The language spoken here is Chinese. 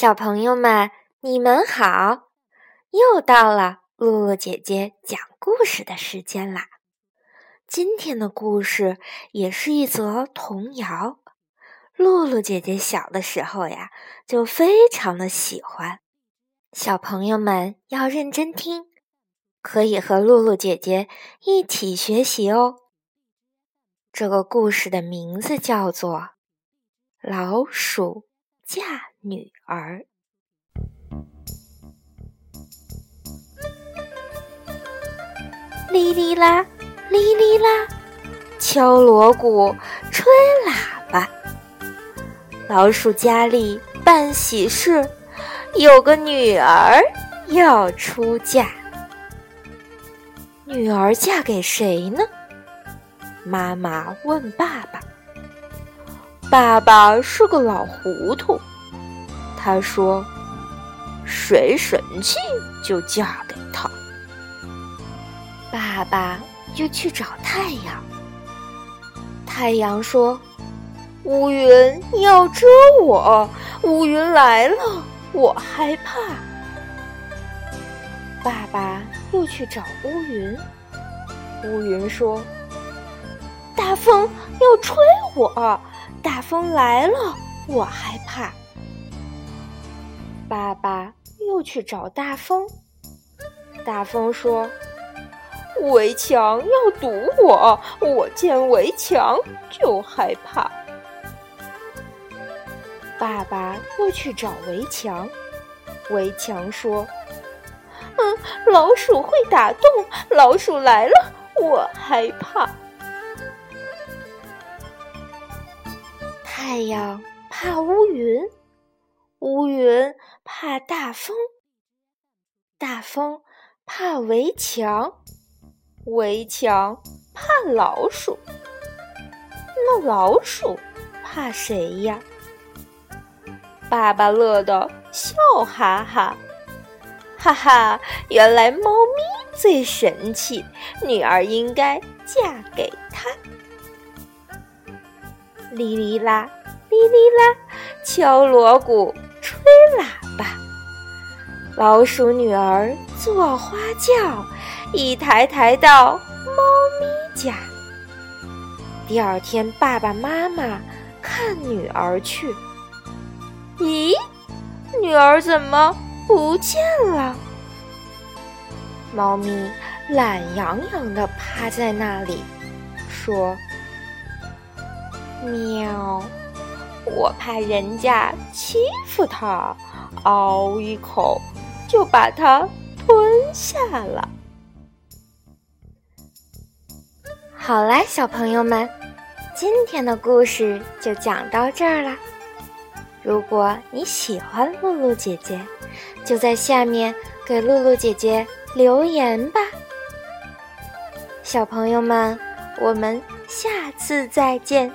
小朋友们，你们好！又到了露露姐姐讲故事的时间啦。今天的故事也是一则童谣。露露姐姐小的时候呀，就非常的喜欢。小朋友们要认真听，可以和露露姐姐一起学习哦。这个故事的名字叫做《老鼠嫁女儿》。哩哩啦，哩哩啦，敲锣鼓，吹喇叭。老鼠家里办喜事，有个女儿要出嫁。女儿嫁给谁呢？妈妈问爸爸。爸爸是个老糊涂，他说：“谁神气就嫁给他。”爸爸又去找太阳。太阳说：“乌云要遮我，乌云来了，我害怕。”爸爸又去找乌云。乌云说：“大风要吹我，大风来了，我害怕。”爸爸又去找大风。大风说。围墙要堵我，我见围墙就害怕。爸爸又去找围墙，围墙说：“嗯，老鼠会打洞，老鼠来了，我害怕。”太阳怕乌云，乌云怕大风，大风怕围墙。围墙怕老鼠，那老鼠怕谁呀？爸爸乐得笑哈哈，哈哈！原来猫咪最神气，女儿应该嫁给他。哩哩啦，哩哩啦，敲锣鼓，吹喇叭，老鼠女儿坐花轿。一抬抬到猫咪家。第二天，爸爸妈妈看女儿去。咦，女儿怎么不见了？猫咪懒洋洋地趴在那里，说：“喵，我怕人家欺负它，嗷一口就把它吞下了。”好啦，小朋友们，今天的故事就讲到这儿啦。如果你喜欢露露姐姐，就在下面给露露姐姐留言吧。小朋友们，我们下次再见。